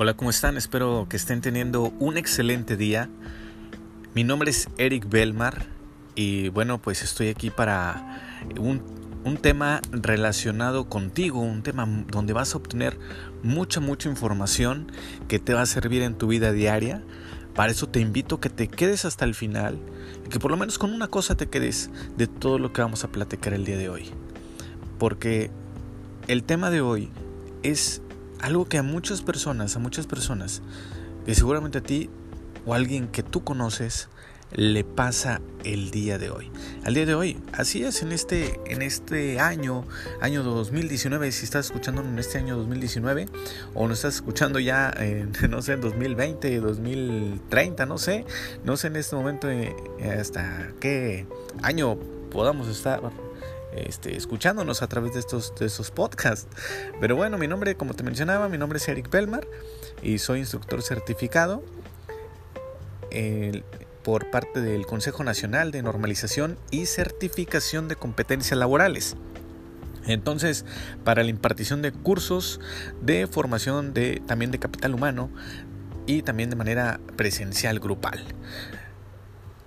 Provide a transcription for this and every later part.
Hola, ¿cómo están? Espero que estén teniendo un excelente día. Mi nombre es Eric Belmar y bueno, pues estoy aquí para un, un, tema relacionado contigo, un tema donde vas a obtener mucha, mucha información que te va a servir en tu vida diaria. Para eso te invito a que te quedes hasta el final y que por lo menos con una cosa te quedes de todo lo que vamos a platicar el día de hoy. Porque el tema de hoy es algo que a muchas personas, a muchas personas, que seguramente a ti o a alguien que tú conoces, le pasa el día de hoy. Al día de hoy, así es en este en este año, año 2019, si estás escuchando en este año 2019 o no estás escuchando ya en no sé, en 2020, 2030, no sé, no sé en este momento eh, hasta qué año podamos estar este, escuchándonos a través de estos, de estos podcasts. Pero bueno, mi nombre, como te mencionaba, mi nombre es Eric Belmar y soy instructor certificado por parte del Consejo Nacional de Normalización y Certificación de Competencias Laborales. Entonces, para la impartición de cursos de formación de, también de capital humano y también de manera presencial grupal.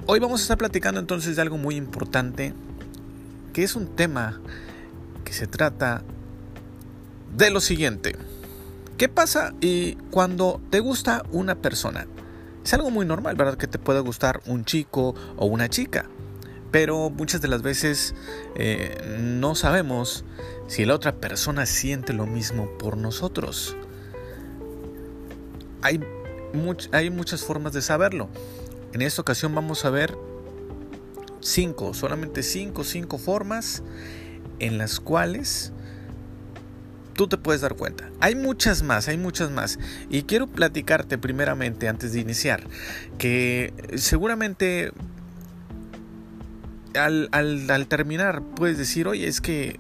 Hoy vamos a estar platicando entonces de algo muy importante que es un tema que se trata de lo siguiente. ¿Qué pasa y cuando te gusta una persona? Es algo muy normal, ¿verdad? Que te pueda gustar un chico o una chica. Pero muchas de las veces eh, no sabemos si la otra persona siente lo mismo por nosotros. Hay, hay muchas formas de saberlo. En esta ocasión vamos a ver cinco, solamente cinco, cinco formas en las cuales tú te puedes dar cuenta. Hay muchas más, hay muchas más. Y quiero platicarte primeramente, antes de iniciar, que seguramente al, al, al terminar puedes decir, oye, es que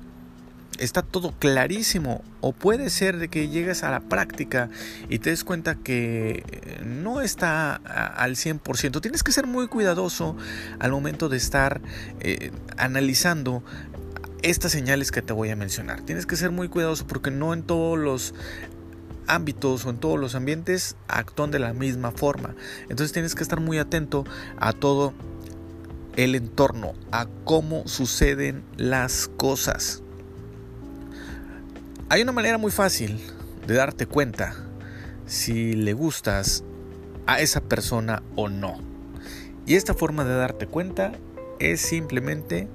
está todo clarísimo. O puede ser de que llegues a la práctica y te des cuenta que eh, no está al 100%. Tienes que ser muy cuidadoso al momento de estar eh, analizando estas señales que te voy a mencionar. Tienes que ser muy cuidadoso porque no en todos los ámbitos o en todos los ambientes actúan de la misma forma. Entonces tienes que estar muy atento a todo el entorno, a cómo suceden las cosas. Hay una manera muy fácil de darte cuenta si le gustas a esa persona o no. Y esta forma de darte cuenta es simplemente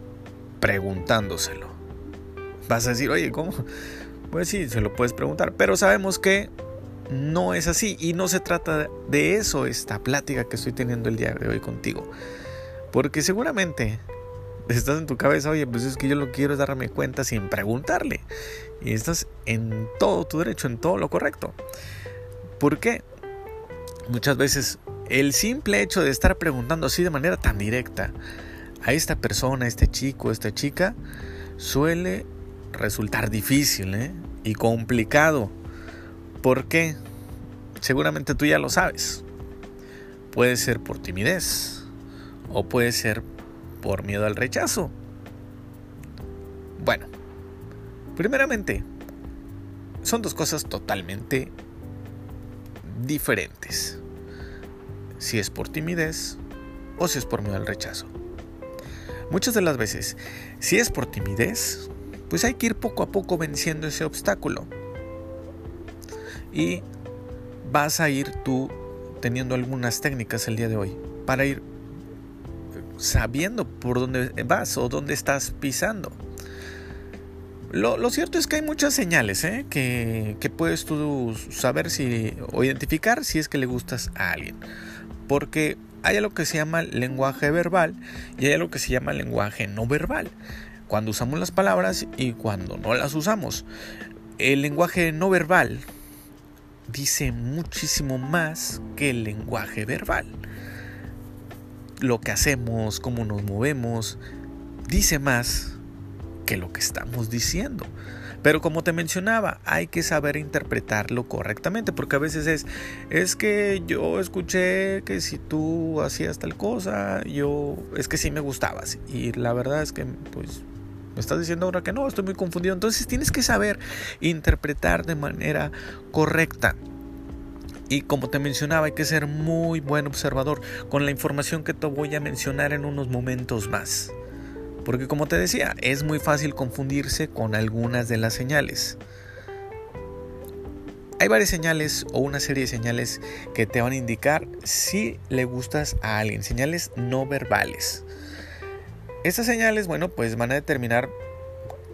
preguntándoselo. Vas a decir, oye, ¿cómo? Pues sí, se lo puedes preguntar, pero sabemos que no es así y no se trata de eso esta plática que estoy teniendo el día de hoy contigo. Porque seguramente estás en tu cabeza, oye, pues es que yo lo quiero es darme cuenta sin preguntarle. Y estás en todo tu derecho, en todo lo correcto. ¿Por qué? Muchas veces el simple hecho de estar preguntando así de manera tan directa a esta persona, a este chico, a esta chica, suele resultar difícil ¿eh? y complicado. ¿Por qué? Seguramente tú ya lo sabes. Puede ser por timidez o puede ser por miedo al rechazo? Bueno, primeramente, son dos cosas totalmente diferentes. Si es por timidez o si es por miedo al rechazo. Muchas de las veces, si es por timidez, pues hay que ir poco a poco venciendo ese obstáculo. Y vas a ir tú teniendo algunas técnicas el día de hoy para ir sabiendo por dónde vas o dónde estás pisando. Lo, cierto es que hay muchas señales ¿eh? que, puedes tú saber si, o identificar si es que le gustas a alguien. Porque hay algo que se llama lenguaje verbal y hay algo que se llama lenguaje no verbal. Cuando usamos las palabras y cuando no las usamos. El lenguaje no verbal dice muchísimo más que el lenguaje verbal lo que hacemos, cómo nos movemos, dice más que lo que estamos diciendo. Pero como te mencionaba, hay que saber interpretarlo correctamente, porque a veces es, es que yo escuché que si tú hacías tal cosa, yo, es que sí me gustabas. Y la verdad es que, pues, me estás diciendo ahora que no, estoy muy confundido. Entonces tienes que saber interpretar de manera correcta. Y como te mencionaba, hay que ser muy buen observador con la información que te voy a mencionar en unos momentos más. Porque como te decía, es muy fácil confundirse con algunas de las señales. Hay varias señales o una serie de señales que te van a indicar si le gustas a alguien, señales no verbales. Estas señales, bueno, pues van a determinar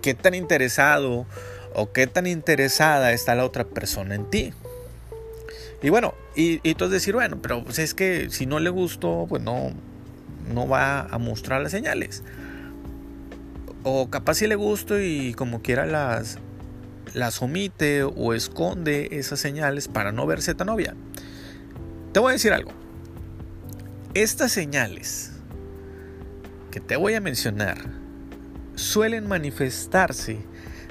qué tan interesado o qué tan interesada está la otra persona en ti. Y bueno, y, y tú decir, bueno, pero pues es que si no le gustó, pues no, no va a mostrar las señales. O capaz si le gusto y como quiera las, las omite o esconde esas señales para no verse tan obvia. Te voy a decir algo. Estas señales que te voy a mencionar suelen manifestarse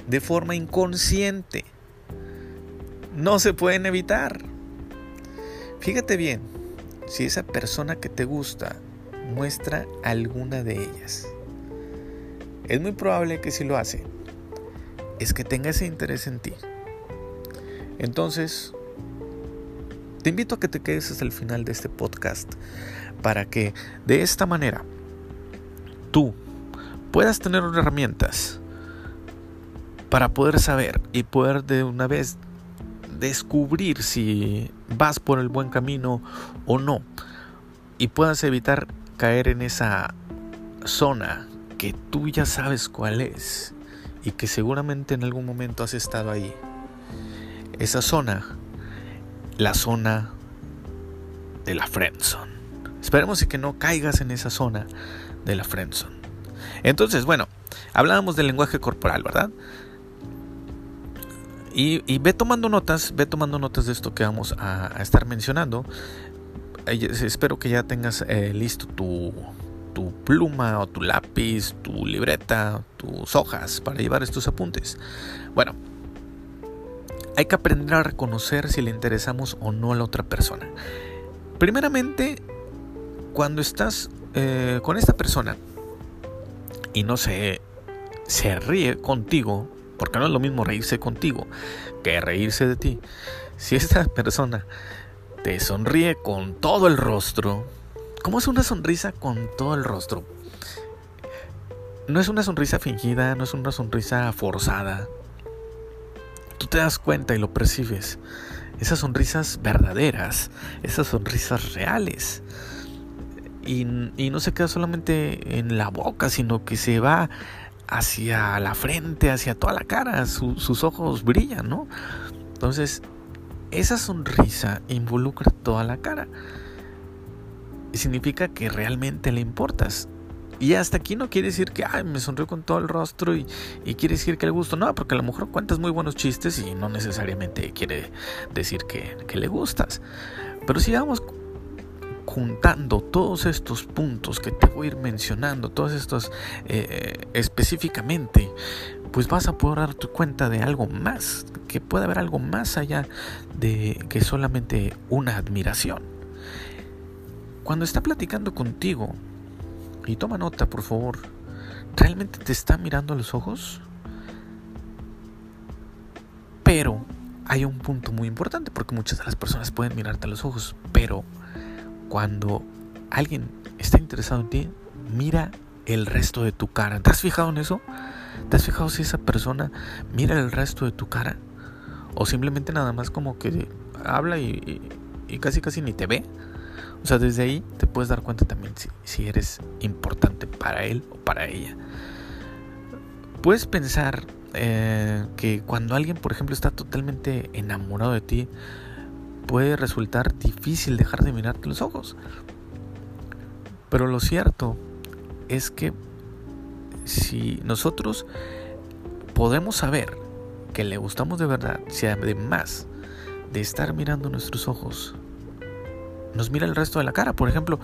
de forma inconsciente. No se pueden evitar. Fíjate bien, si esa persona que te gusta muestra alguna de ellas. Es muy probable que si lo hace, es que tenga ese interés en ti. Entonces, te invito a que te quedes hasta el final de este podcast para que de esta manera tú puedas tener herramientas para poder saber y poder de una vez descubrir si vas por el buen camino o no y puedas evitar caer en esa zona que tú ya sabes cuál es y que seguramente en algún momento has estado ahí. Esa zona, la zona de la friendzone. Esperemos que no caigas en esa zona de la friendzone. Entonces, bueno, hablábamos del lenguaje corporal, ¿verdad? Y, ve tomando notas, ve tomando notas de esto que vamos a, estar mencionando. Espero que ya tengas eh, listo tu, tu pluma o tu lápiz, tu libreta, tus hojas para llevar estos apuntes. Bueno, hay que aprender a reconocer si le interesamos o no a la otra persona. Primeramente, cuando estás eh, con esta persona y no se, se ríe contigo, porque no es lo mismo reírse contigo que reírse de ti. Si esta persona te sonríe con todo el rostro, ¿cómo es una sonrisa con todo el rostro? No es una sonrisa fingida, no es una sonrisa forzada. Tú te das cuenta y lo percibes. Esas sonrisas verdaderas, esas sonrisas reales. Y, no se queda solamente en la boca, sino que se va hacia la frente, hacia toda la cara, sus ojos brillan, ¿no? Entonces, esa sonrisa involucra toda la cara. Significa que realmente le importas. Y hasta aquí no quiere decir que me sonrió con todo el rostro y, quiere decir que le gusto. No, porque a lo mejor cuentas muy buenos chistes y no necesariamente quiere decir que, le gustas. Pero si vamos juntando todos estos puntos que te voy a ir mencionando, todos estos eh, específicamente, pues vas a poder darte cuenta de algo más, que puede haber algo más allá de que solamente una admiración. Cuando está platicando contigo, y toma nota por favor, ¿realmente te está mirando a los ojos? Pero hay un punto muy importante, porque muchas de las personas pueden mirarte a los ojos, pero cuando alguien está interesado en ti, mira el resto de tu cara. ¿Te has fijado en eso? ¿Te has fijado si esa persona mira el resto de tu cara? O simplemente nada más como que habla y, casi casi ni te ve. O sea, desde ahí te puedes dar cuenta también si, eres importante para él o para ella. Puedes pensar eh, que cuando alguien, por ejemplo, está totalmente enamorado de ti, puede resultar difícil dejar de mirarte los ojos. Pero lo cierto es que si nosotros podemos saber que le gustamos de verdad, si además de estar mirando nuestros ojos, nos mira el resto de la cara, por ejemplo,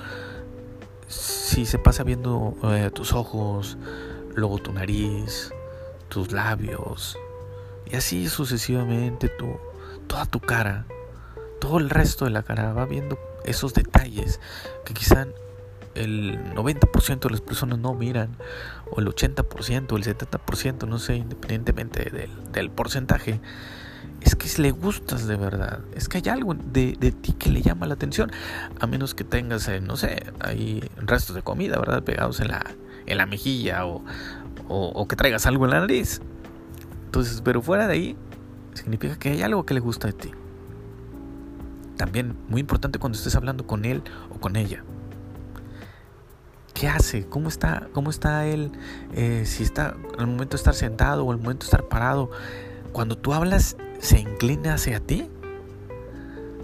si se pasa viendo eh, tus ojos, luego tu nariz, tus labios, y así sucesivamente tu, toda tu cara, todo el resto de la cara va viendo esos detalles que quizá el 90% de las personas no miran, o el 80%, o el 70%, no sé, independientemente del, del porcentaje. Es que le gustas de verdad, es que hay algo de, ti que le llama la atención, a menos que tengas, eh, no sé, ahí restos de comida, ¿verdad? Pegados en la, en la mejilla o, o, que traigas algo en la nariz. Entonces, pero fuera de ahí, significa que hay algo que le gusta de ti. También muy importante cuando estés hablando con él o con ella. ¿Qué hace? ¿Cómo está, cómo está él? Eh, si está el momento de estar sentado o el momento de estar parado. Cuando tú hablas, ¿se inclina hacia ti?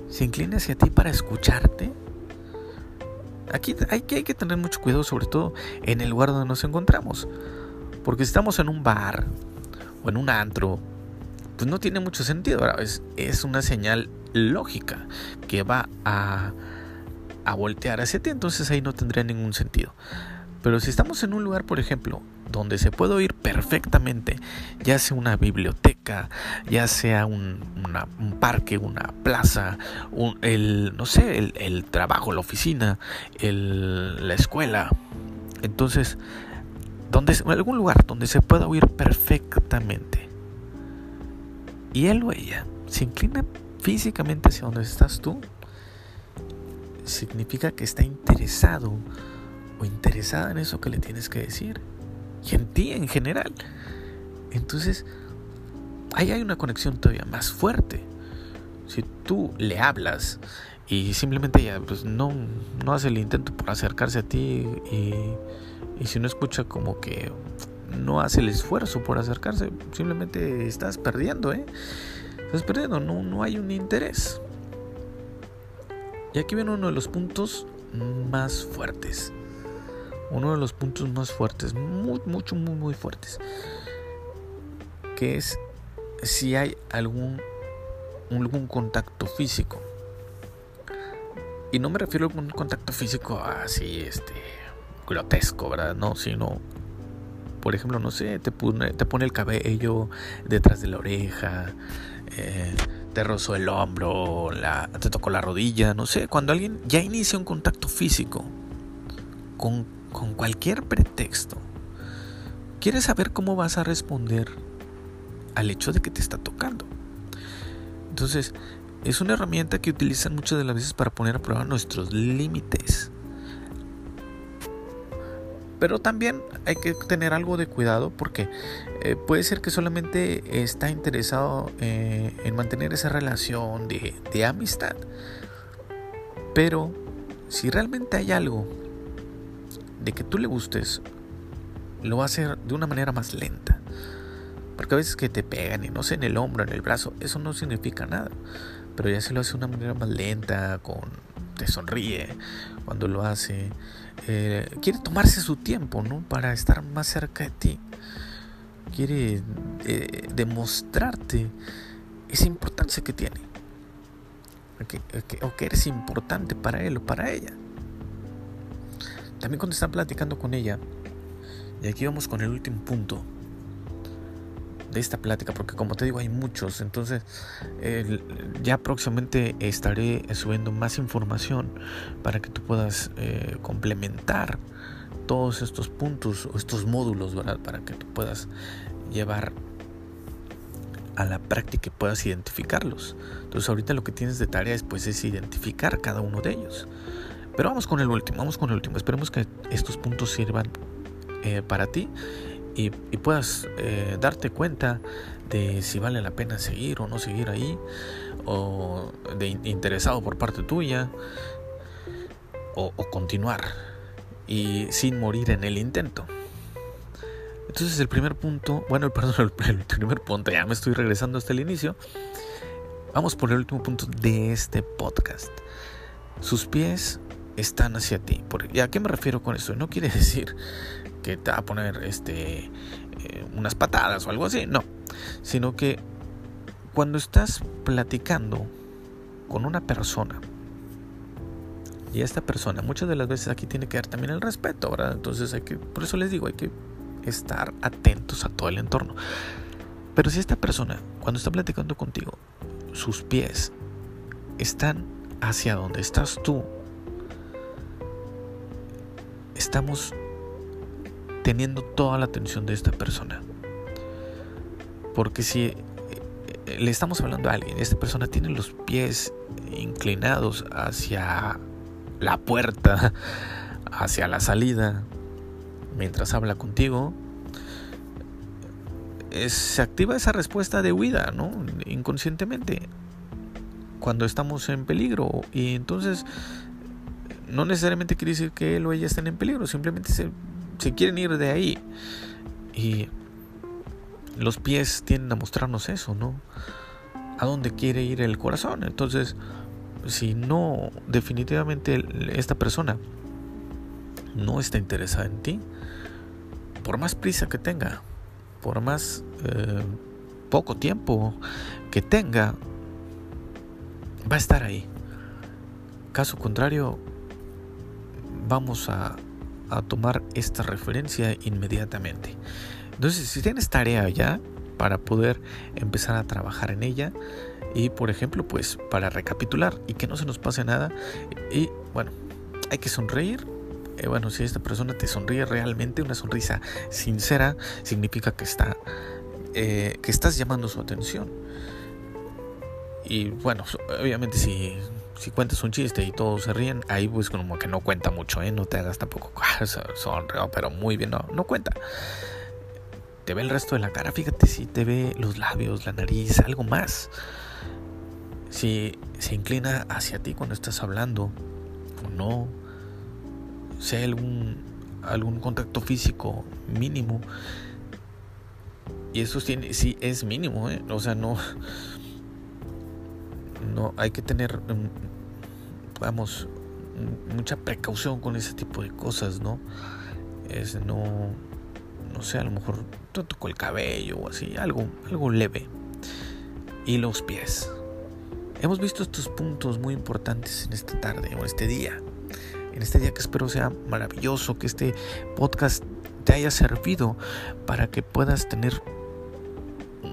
¿Se inclina hacia ti para escucharte? Aquí hay que, tener mucho cuidado, sobre todo en el lugar donde nos encontramos. Porque si estamos en un bar o en un antro, pues no tiene mucho sentido. Es, es una señal lógica que va a voltear hacia ti, entonces ahí no tendría ningún sentido. Pero si estamos en un lugar, por ejemplo, donde se puede oír perfectamente, ya sea una biblioteca, ya sea un, parque, una plaza, el, no sé, el, trabajo, la oficina, la escuela. Entonces, donde, algún lugar donde se pueda oír perfectamente. Y él o ella se inclina físicamente hacia donde estás tú, significa que está interesado interesada en eso que le tienes que decir y en ti en general. Entonces, ahí hay una conexión todavía más fuerte. Si tú le hablas y simplemente ella pues, no, no hace el intento por acercarse a ti y, y si no escucha como que no hace el esfuerzo por acercarse, simplemente estás perdiendo, ¿eh? Estás perdiendo, no, no hay un interés. Y aquí viene uno de los puntos más fuertes. Uno de los puntos más fuertes, muy, mucho, muy, muy fuertes. Que es si hay algún, algún contacto físico. Y no me refiero a un contacto físico así, este, grotesco, ¿verdad? No, sino, por ejemplo, no sé, te pone, el cabello detrás de la oreja, eh, te rozó el hombro, te tocó la rodilla, no sé, cuando alguien ya inicia un contacto físico con, con cualquier pretexto, quieres saber cómo vas a responder al hecho de que te está tocando. Entonces, es una herramienta que utilizan muchas de las veces para poner a prueba nuestros límites. Pero también hay que tener algo de cuidado porque eh, puede ser que solamente está interesado eh, en mantener esa relación de, de amistad. Pero si realmente hay algo de que tú le gustes, lo va a hacer de una manera más lenta. Porque a veces que te pegan y no sé, en el hombro, en el brazo, eso no significa nada. Pero ya se lo hace de una manera más lenta, con te sonríe cuando lo hace. Eh, quiere tomarse su tiempo, ¿no? Para estar más cerca de ti. Quiere eh, demostrarte esa importancia que tiene. o que eres importante para él o para ella. También cuando están platicando con ella, y aquí vamos con el último punto, de esta plática, porque como te digo hay muchos, entonces ya próximamente estaré subiendo más información para que tú puedas eh, complementar todos estos puntos o estos módulos, ¿verdad? Para que tú puedas llevar a la práctica y puedas identificarlos. Entonces ahorita lo que tienes de tarea es, pues, es identificar cada uno de ellos. Pero vamos con el último, vamos con el último. Esperemos que estos puntos sirvan eh, para ti y, puedas eh, darte cuenta de si vale la pena seguir o no seguir ahí, o de interesado por parte tuya, o, continuar y sin morir en el intento. Entonces el primer punto, bueno, perdón, el, primer punto, ya me estoy regresando hasta el inicio. Vamos por el último punto de este podcast. Sus pies están hacia ti. ¿Y a qué me refiero con eso? No quiere decir que te va a poner este, eh, unas patadas o algo así, no, sino que cuando estás platicando con una persona, y esta persona, muchas de las veces aquí tiene que dar también el respeto, ¿verdad? Entonces hay que, por eso les digo, hay que estar atentos a todo el entorno. Pero si esta persona, cuando está platicando contigo, sus pies están hacia donde estás tú, estamos teniendo toda la atención de esta persona. Porque si le estamos hablando a alguien, esta persona tiene los pies inclinados hacia la puerta, hacia la salida, mientras habla contigo, se activa esa respuesta de huida, ¿no? Inconscientemente, cuando estamos en peligro. Y entonces, no necesariamente quiere decir que él o ella estén en peligro, simplemente se, quieren ir de ahí. Y los pies tienden a mostrarnos eso, ¿no? A dónde quiere ir el corazón. Entonces, si no, definitivamente esta persona no está interesada en ti, por más prisa que tenga, por más eh, poco tiempo que tenga, va a estar ahí. Caso contrario, vamos a, a tomar esta referencia inmediatamente. Entonces, si tienes tarea ya para poder empezar a trabajar en ella y, por ejemplo, pues para recapitular y que no se nos pase nada y bueno, hay que sonreír. Eh, bueno, si esta persona te sonríe realmente, una sonrisa sincera, significa que está eh, que estás llamando su atención. Y bueno, obviamente si, si cuentas un chiste y todos se ríen, ahí pues como que no cuenta mucho, ¿eh? No te hagas tampoco sonreo, pero muy bien, no, no cuenta te ve el resto de la cara, fíjate si te ve los labios, la nariz, algo más. Si se inclina hacia ti cuando estás hablando o no. Si hay algún, algún contacto físico mínimo. Y eso tiene, sí es mínimo, ¿eh? o sea, no, no hay que tener, mm, vamos, mucha precaución con ese tipo de cosas, ¿no? Es no no sé, a lo mejor te tocó el cabello o así, algo, algo leve. Y los pies. Hemos visto estos puntos muy importantes en esta tarde o este día. En este día que espero sea maravilloso, que este podcast te haya servido para que puedas tener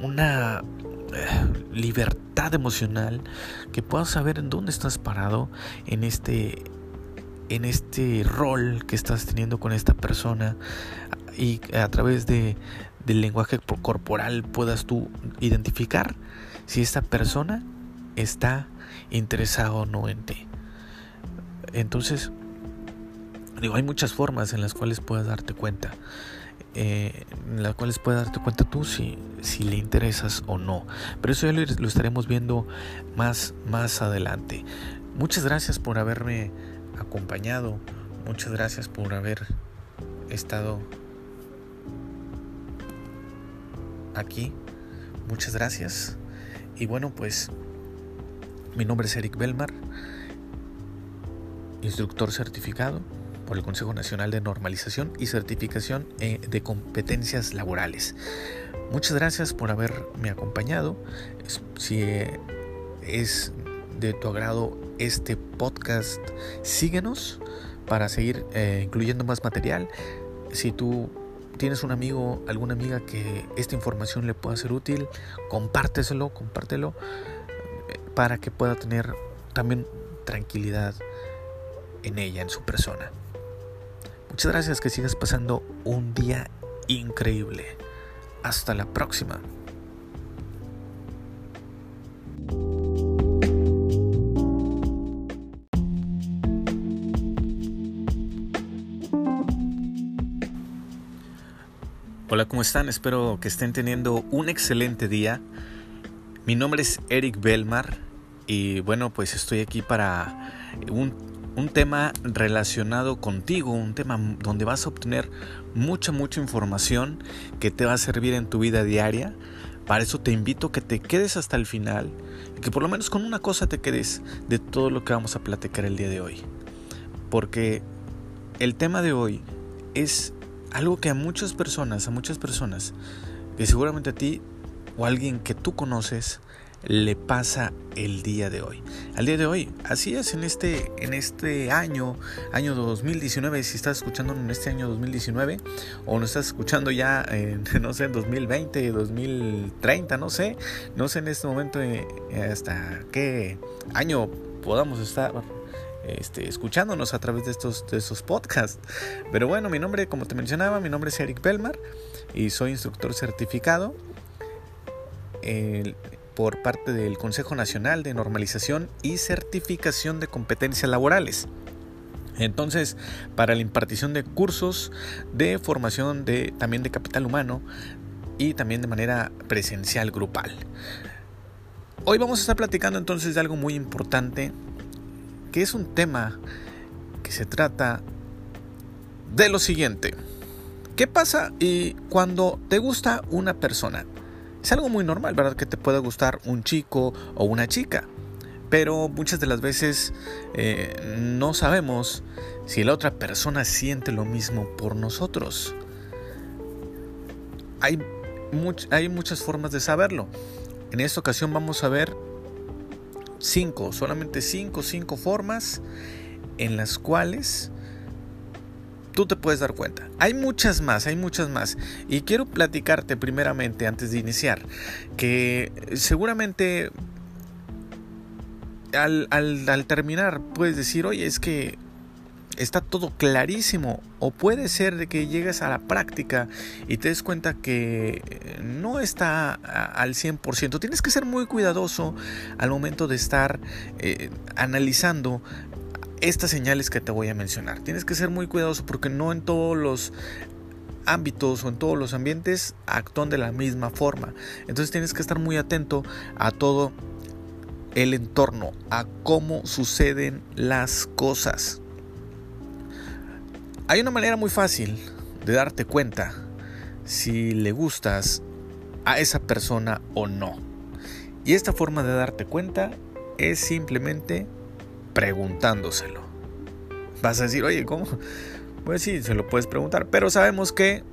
una libertad emocional, que puedas saber en dónde estás parado en este en este rol que estás teniendo con esta persona, y a través de, del lenguaje corporal puedas tú identificar si esta persona está interesada o no en ti. Entonces, digo, hay muchas formas en las cuales puedes darte cuenta. Eh, en las cuales puedes darte cuenta tú si, si le interesas o no. Pero eso ya lo, lo, estaremos viendo más, más adelante. Muchas gracias por haberme acompañado. Muchas gracias por haber estado aquí. Muchas gracias. Y bueno, pues mi nombre es Eric Belmar, instructor certificado por el Consejo Nacional de Normalización y Certificación eh, de Competencias Laborales. Muchas gracias por haberme acompañado. Si es de tu agrado este podcast, síguenos para seguir eh, incluyendo más material. Si tú tienes un amigo, alguna amiga que esta información le pueda ser útil, compárteselo, compártelo eh, para que pueda tener también tranquilidad en ella, en su persona. Muchas gracias, que sigas pasando un día increíble. Hasta la próxima. Hola, ¿cómo están? Espero que estén teniendo un excelente día. Mi nombre es Eric Belmar y bueno, pues estoy aquí para un, un, tema relacionado contigo, un tema donde vas a obtener mucha, mucha información que te va a servir en tu vida diaria. Para eso te invito a que te quedes hasta el final y que por lo menos con una cosa te quedes de todo lo que vamos a platicar el día de hoy. Porque el tema de hoy es algo que a muchas personas, a muchas personas, que seguramente a ti o a alguien que tú conoces, le pasa el día de hoy. Al día de hoy, así es en este, en este año, año 2019, si estás escuchando en este año 2019 o no estás escuchando ya en, no sé, en 2020, 2030, no sé, no sé en este momento eh, hasta qué año podamos estar este, escuchándonos a través de estos, de estos podcasts. Pero bueno, mi nombre, como te mencionaba, mi nombre es Eric Belmar y soy instructor certificado por parte del Consejo Nacional de Normalización y Certificación de Competencias Laborales. Entonces, para la impartición de cursos de formación de, también de capital humano y también de manera presencial grupal. Hoy vamos a estar platicando entonces de algo muy importante, que es un tema que se trata de lo siguiente. ¿Qué pasa y cuando te gusta una persona? Es algo muy normal, ¿verdad? Que te pueda gustar un chico o una chica. Pero muchas de las veces eh, no sabemos si la otra persona siente lo mismo por nosotros. Hay, hay muchas formas de saberlo. En esta ocasión vamos a ver cinco, solamente cinco, cinco formas en las cuales tú te puedes dar cuenta. Hay muchas más, hay muchas más. Y quiero platicarte primeramente, antes de iniciar, que seguramente al, al, terminar puedes decir, oye, es que está todo clarísimo. O puede ser de que llegues a la práctica y te des cuenta que no está al 100%. Tienes que ser muy cuidadoso al momento de estar eh, analizando estas señales que te voy a mencionar. Tienes que ser muy cuidadoso porque no en todos los ámbitos o en todos los ambientes actúan de la misma forma. Entonces tienes que estar muy atento a todo el entorno, a cómo suceden las cosas. Hay una manera muy fácil de darte cuenta si le gustas a esa persona o no. Y esta forma de darte cuenta es simplemente preguntándoselo. Vas a decir, oye, ¿cómo? Pues sí, se lo puedes preguntar, pero sabemos que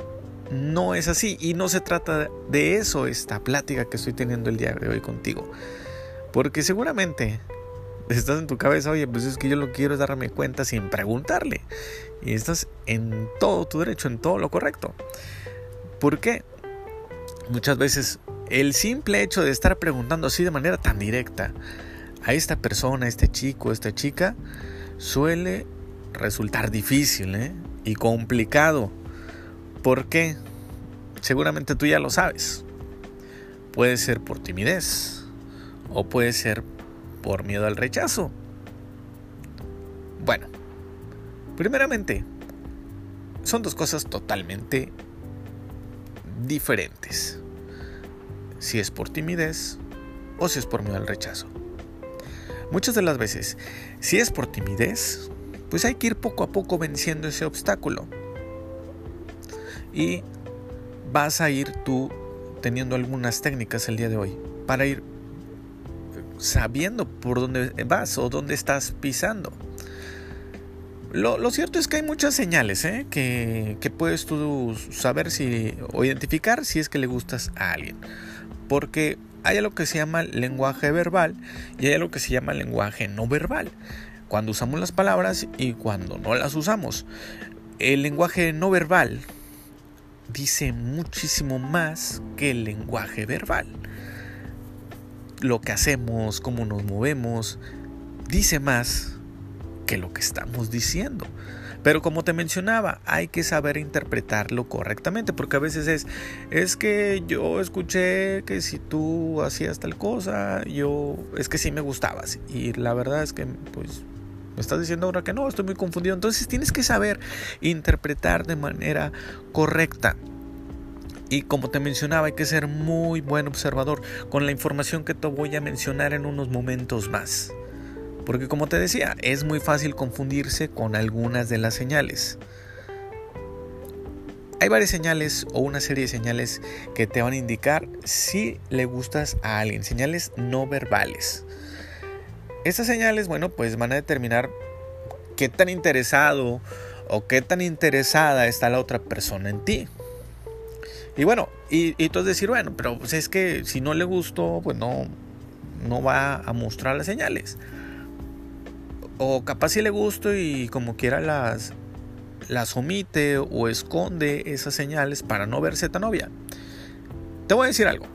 no es así y no se trata de eso esta plática que estoy teniendo el día de hoy contigo. Porque seguramente estás en tu cabeza, oye, pues es que yo lo quiero es darme cuenta sin preguntarle. Y estás en todo tu derecho, en todo lo correcto. ¿Por qué? Muchas veces el simple hecho de estar preguntando así de manera tan directa a esta persona, a este chico, a esta chica, suele resultar difícil ¿eh? y complicado. ¿Por qué? Seguramente tú ya lo sabes. Puede ser por timidez o puede ser por miedo al rechazo. Bueno, primeramente, son dos cosas totalmente diferentes. Si es por timidez o si es por miedo al rechazo. Muchas de las veces, si es por timidez, pues hay que ir poco a poco venciendo ese obstáculo. Y vas a ir tú teniendo algunas técnicas el día de hoy para ir sabiendo por dónde vas o dónde estás pisando. Lo, cierto es que hay muchas señales ¿eh? que, que, puedes tú saber si, o identificar si es que le gustas a alguien. Porque hay algo que se llama lenguaje verbal y hay algo que se llama lenguaje no verbal. Cuando usamos las palabras y cuando no las usamos. El lenguaje no verbal dice muchísimo más que el lenguaje verbal. Lo que hacemos, cómo nos movemos, dice más que lo que estamos diciendo. Pero como te mencionaba, hay que saber interpretarlo correctamente, porque a veces es, es que yo escuché que si tú hacías tal cosa, yo, es que sí me gustabas. Y la verdad es que, pues, me estás diciendo ahora que no, estoy muy confundido. Entonces tienes que saber interpretar de manera correcta. Y como te mencionaba, hay que ser muy buen observador con la información que te voy a mencionar en unos momentos más. Porque como te decía, es muy fácil confundirse con algunas de las señales. Hay varias señales o una serie de señales que te van a indicar si le gustas a alguien, señales no verbales. Estas señales, bueno, pues van a determinar qué tan interesado o qué tan interesada está la otra persona en ti. Y bueno, y, y tú decir, bueno, pero pues es que si no le gustó, pues no, no va a mostrar las señales. O capaz si le gusto y como quiera las, las omite o esconde esas señales para no verse tan obvia. Te voy a decir algo.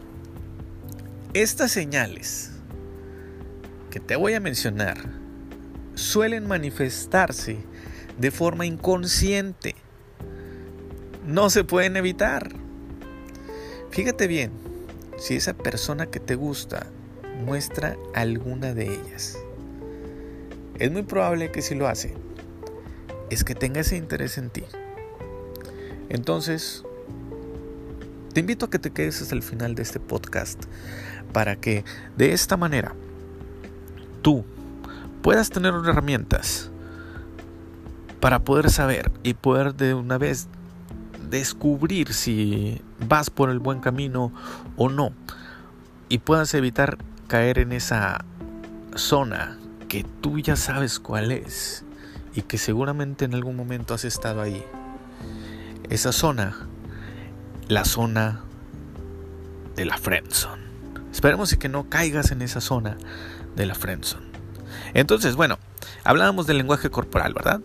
Estas señales que te voy a mencionar suelen manifestarse de forma inconsciente. No se pueden evitar. Fíjate bien, si esa persona que te gusta muestra alguna de ellas. Es muy probable que si lo hace, es que tenga ese interés en ti. Entonces, te invito a que te quedes hasta el final de este podcast para que de esta manera tú puedas tener herramientas para poder saber y poder de una vez descubrir si vas por el buen camino o no y puedas evitar caer en esa zona que tú ya sabes cuál es y que seguramente en algún momento has estado ahí. Esa zona, la zona de la friendzone. Esperemos que no caigas en esa zona de la friendzone. Entonces, bueno, hablábamos del lenguaje corporal, ¿verdad?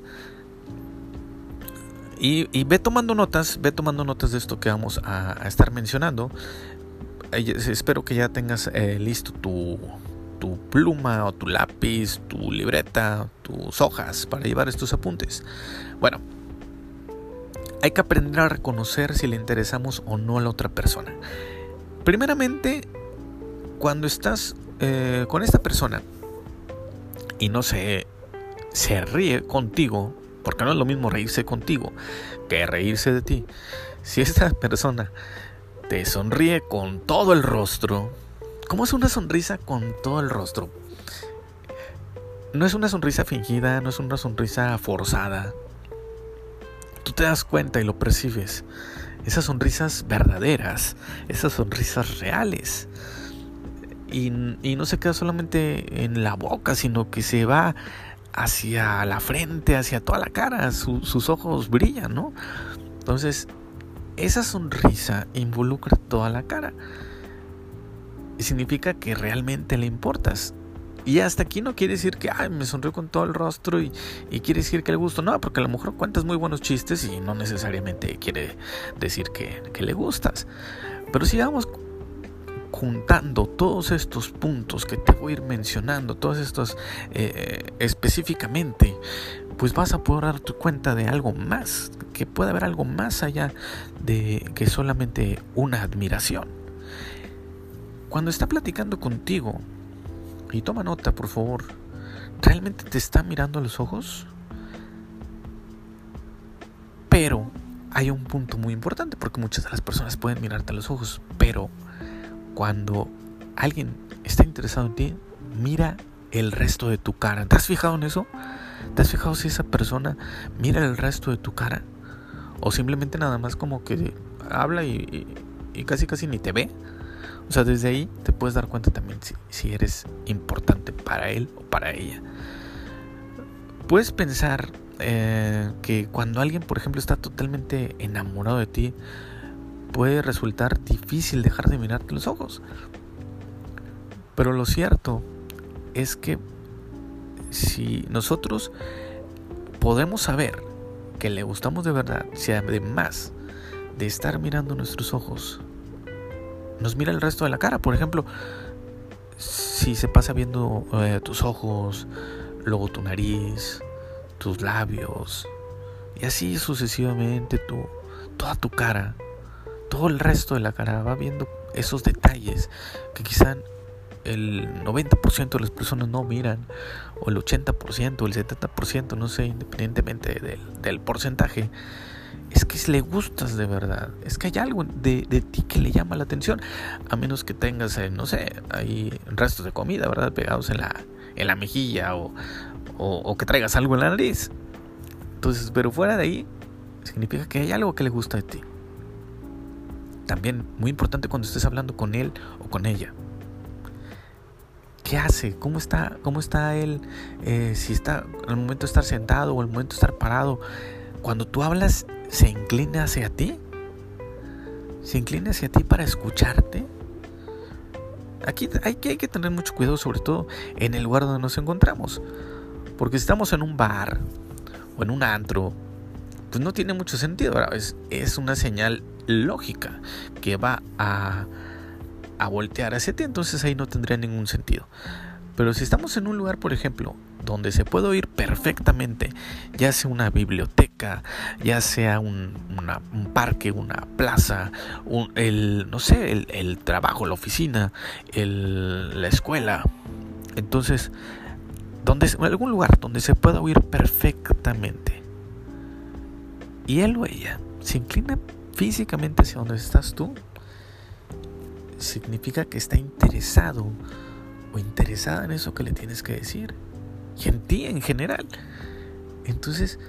Y, ve tomando notas, ve tomando notas de esto que vamos a, estar mencionando. Espero que ya tengas eh, listo tu, tu pluma o tu lápiz, tu libreta, tus hojas para llevar estos apuntes. Bueno, hay que aprender a reconocer si le interesamos o no a la otra persona. Primeramente, cuando estás eh, con esta persona y no se, se ríe contigo, porque no es lo mismo reírse contigo que reírse de ti. Si esta persona te sonríe con todo el rostro, ¿cómo es una sonrisa con todo el rostro? No es una sonrisa fingida, no es una sonrisa forzada. Tú te das cuenta y lo percibes. Esas sonrisas verdaderas, esas sonrisas reales. Y, no se queda solamente en la boca, sino que se va hacia la frente, hacia toda la cara, sus ojos brillan, ¿no? Entonces, esa sonrisa involucra toda la cara. Y significa que realmente le importas. Y hasta aquí no quiere decir que me sonrió con todo el rostro y, quiere decir que le gusto. No, porque a lo mejor cuentas muy buenos chistes y no necesariamente quiere decir que, le gustas. Pero si vamos juntando todos estos puntos que te voy a ir mencionando, todos estos eh, específicamente, pues vas a poder darte cuenta de algo más, que puede haber algo más allá de que solamente una admiración. Cuando está platicando contigo, y toma nota por favor, ¿realmente te está mirando a los ojos? Pero hay un punto muy importante, porque muchas de las personas pueden mirarte a los ojos, pero cuando alguien está interesado en ti, mira el resto de tu cara. ¿Te has fijado en eso? ¿Te has fijado si esa persona mira el resto de tu cara? O simplemente nada más como que habla y, casi casi ni te ve. O sea, desde ahí te puedes dar cuenta también si, eres importante para él o para ella. Puedes pensar eh, que cuando alguien, por ejemplo, está totalmente enamorado de ti, puede resultar difícil dejar de mirarte los ojos. Pero lo cierto es que si nosotros podemos saber que le gustamos de verdad, si además de estar mirando nuestros ojos, nos mira el resto de la cara, por ejemplo, si se pasa viendo eh, tus ojos, luego tu nariz, tus labios, y así sucesivamente tu, toda tu cara, todo el resto de la cara va viendo esos detalles que quizá el 90% de las personas no miran, o el 80%, o el 70%, no sé, independientemente del, porcentaje, es que le gustas de verdad, es que hay algo de, ti que le llama la atención, a menos que tengas, eh, no sé, ahí restos de comida, ¿verdad? Pegados en la, en la mejilla o, o que traigas algo en la nariz. Entonces, pero fuera de ahí, significa que hay algo que le gusta de ti. También muy importante cuando estés hablando con él o con ella. ¿Qué hace? ¿Cómo está, cómo está él? Eh, si está el momento de estar sentado o el momento de estar parado. Cuando tú hablas, ¿se inclina hacia ti? ¿Se inclina hacia ti para escucharte? Aquí hay que, tener mucho cuidado, sobre todo en el lugar donde nos encontramos. Porque si estamos en un bar o en un antro, pues no tiene mucho sentido. Es, es una señal lógica que va a voltear hacia ti, entonces ahí no tendría ningún sentido. Pero si estamos en un lugar, por ejemplo, donde se puede oír perfectamente, ya sea una biblioteca, ya sea un, parque, una plaza, el, no sé, el, trabajo, la oficina, la escuela. Entonces, donde, algún lugar donde se pueda oír perfectamente. Y él o ella se inclina físicamente hacia donde estás tú, significa que está interesado interesada en eso que le tienes que decir y en ti en general. Entonces,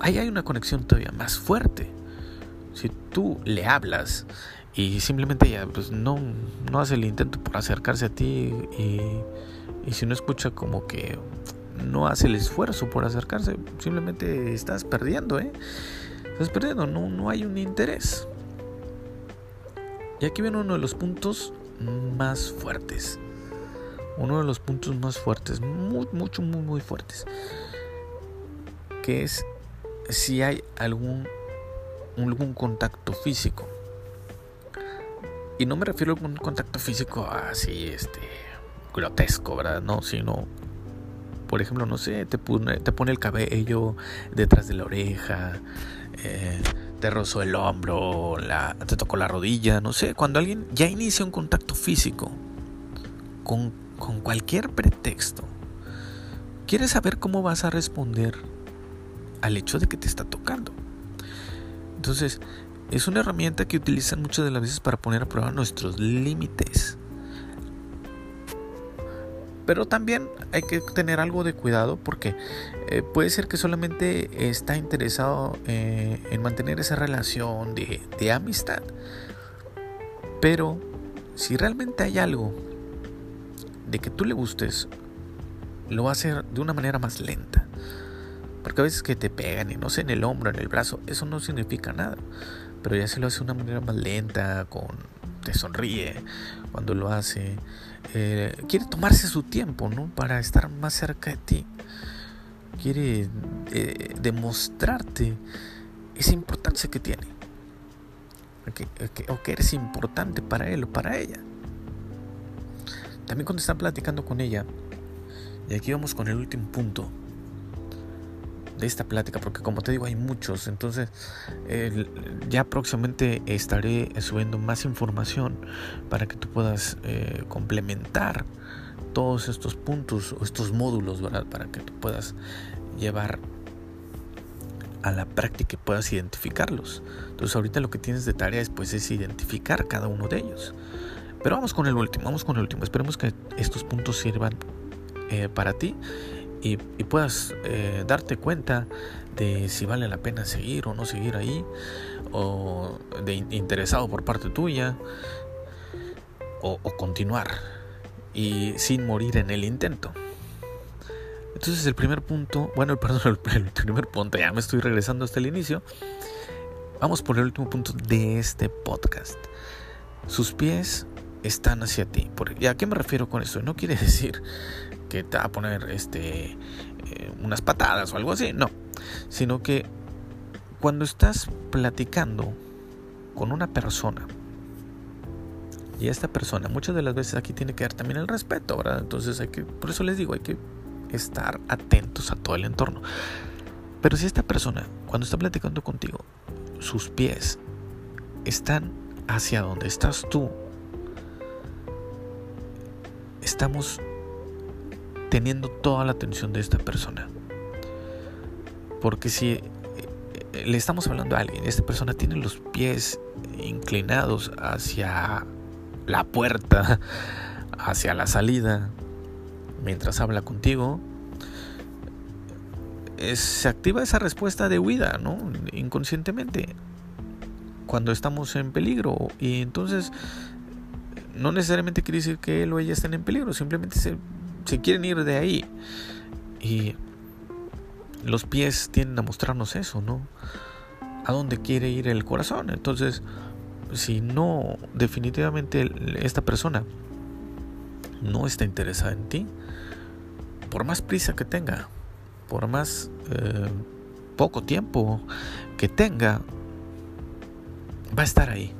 ahí hay una conexión todavía más fuerte. Si tú le hablas y simplemente ella pues, no, no hace el intento por acercarse a ti y, y si no escucha como que no hace el esfuerzo por acercarse, simplemente estás perdiendo, ¿eh? Estás perdiendo, no, no hay un interés. Y aquí viene uno de los puntos más fuertes uno de los puntos más fuertes, muy, mucho, muy, muy fuertes, que es si hay algún, algún contacto físico. Y no me refiero a un contacto físico así, este, grotesco, ¿verdad? No, sino, por ejemplo, no sé, te pone, te pone el cabello detrás de la oreja, eh, te rozó el hombro, la, te tocó la rodilla, no sé, cuando alguien ya inicia un contacto físico con con cualquier pretexto, quieres saber cómo vas a responder al hecho de que te está tocando. Entonces, es una herramienta que utilizan muchas de las veces para poner a prueba nuestros límites. Pero también hay que tener algo de cuidado porque eh, puede ser que solamente está interesado eh, en mantener esa relación de, de amistad. Pero si realmente hay algo de que tú le gustes, lo va a hacer de una manera más lenta. Porque a veces que te pegan y no sé, en el hombro, en el brazo, eso no significa nada. Pero ya se lo hace de una manera más lenta, con te sonríe cuando lo hace. Eh, quiere tomarse su tiempo, ¿no? Para estar más cerca de ti. Quiere eh, demostrarte esa importancia que tiene. o que eres importante para él o para ella. También cuando están platicando con ella, y aquí vamos con el último punto de esta plática, porque como te digo hay muchos, entonces ya próximamente estaré subiendo más información para que tú puedas eh, complementar todos estos puntos o estos módulos, ¿verdad? Para que tú puedas llevar a la práctica y puedas identificarlos. Entonces ahorita lo que tienes de tarea es, pues, es identificar cada uno de ellos. Pero vamos con el último, vamos con el último. Esperemos que estos puntos sirvan eh, para ti y, puedas eh, darte cuenta de si vale la pena seguir o no seguir ahí, o de interesado por parte tuya, o, continuar y sin morir en el intento. Entonces el primer punto, bueno, perdón, el primer punto, ya me estoy regresando hasta el inicio. Vamos por el último punto de este podcast. Sus pies están hacia ti. ¿Y a qué me refiero con eso? No quiere decir que te va a poner este, eh, unas patadas o algo así, no. Sino que cuando estás platicando con una persona, y esta persona, muchas de las veces aquí tiene que dar también el respeto, ¿verdad? Entonces hay que, por eso les digo, hay que estar atentos a todo el entorno. Pero si esta persona, cuando está platicando contigo, sus pies están hacia donde estás tú estamos teniendo toda la atención de esta persona. Porque si eh, le estamos hablando a alguien, esta persona tiene los pies inclinados hacia la puerta, hacia la salida, mientras habla contigo, se activa esa respuesta de huida, ¿no? Inconscientemente, cuando estamos en peligro. Y entonces no necesariamente quiere decir que él o ella estén en peligro, simplemente se, quieren ir de ahí. Y los pies tienden a mostrarnos eso, ¿no? A dónde quiere ir el corazón. Entonces, si no, definitivamente esta persona no está interesada en ti, por más prisa que tenga, por más eh, poco tiempo que tenga, va a estar ahí.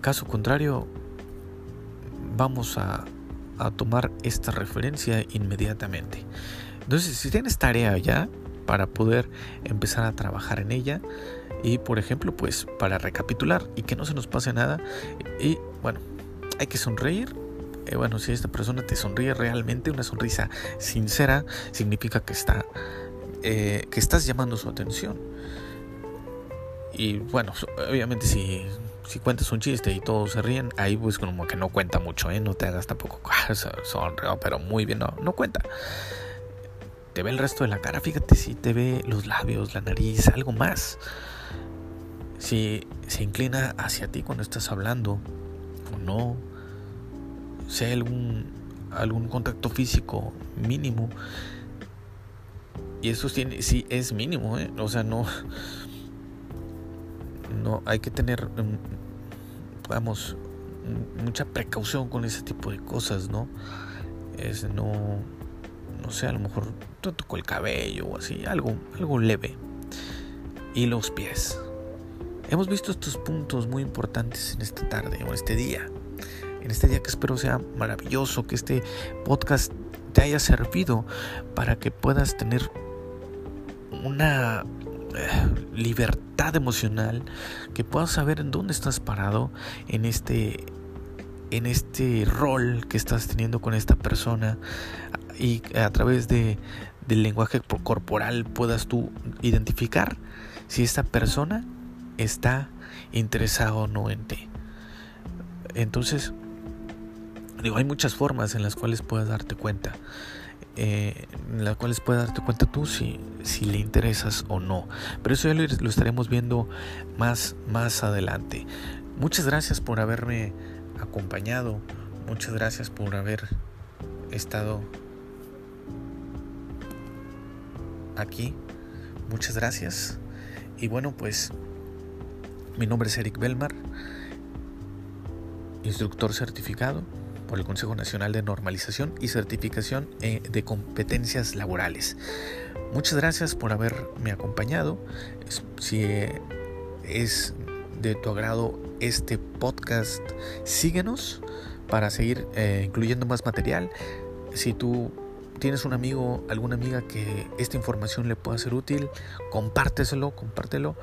Caso contrario, vamos a a tomar esta referencia inmediatamente. Entonces, si tienes tarea ya para poder empezar a trabajar en ella y, por ejemplo, pues para recapitular y que no se nos pase nada y bueno, hay que sonreír. Eh, bueno, si esta persona te sonríe realmente, una sonrisa sincera, significa que está eh, que estás llamando su atención. Y bueno, obviamente si, si cuentas un chiste y todos se ríen, ahí pues como que no cuenta mucho, ¿eh? No te hagas tampoco sonreo, pero muy bien, no, no cuenta. Te ve el resto de la cara, fíjate si te ve los labios, la nariz, algo más. Si se inclina hacia ti cuando estás hablando o no. Si algún, algún contacto físico mínimo. Y eso tiene, sí es mínimo, ¿eh? O sea, no no hay que tener vamos mucha precaución con ese tipo de cosas no es no no sé a lo mejor te tocó el cabello o así algo algo leve. Y los pies. Hemos visto estos puntos muy importantes en esta tarde o este día. En este día que espero sea maravilloso que este podcast te haya servido para que puedas tener una libertad emocional, que puedas saber en dónde estás parado en este en este rol que estás teniendo con esta persona y a través de, del lenguaje corporal puedas tú identificar si esta persona está interesada o no en ti. Entonces, digo, hay muchas formas en las cuales puedes darte cuenta eh, en las cuales puedes darte cuenta tú si, si le interesas o no. Pero eso ya lo, lo, estaremos viendo más, más adelante. Muchas gracias por haberme acompañado. Muchas gracias por haber estado aquí. Muchas gracias. Y bueno, pues mi nombre es Eric Belmar, instructor certificado por el Consejo Nacional de Normalización y Certificación eh, de Competencias Laborales. Muchas gracias por haberme acompañado. Si es de tu agrado este podcast, síguenos para seguir eh, incluyendo más material. Si tú tienes un amigo, alguna amiga que esta información le pueda ser útil, compárteselo, compártelo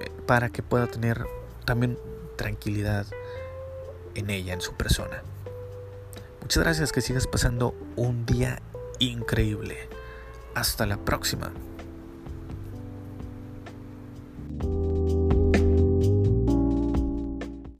eh, para que pueda tener también tranquilidad en ella, en su persona. Muchas gracias, que sigas pasando un día increíble. Hasta la próxima.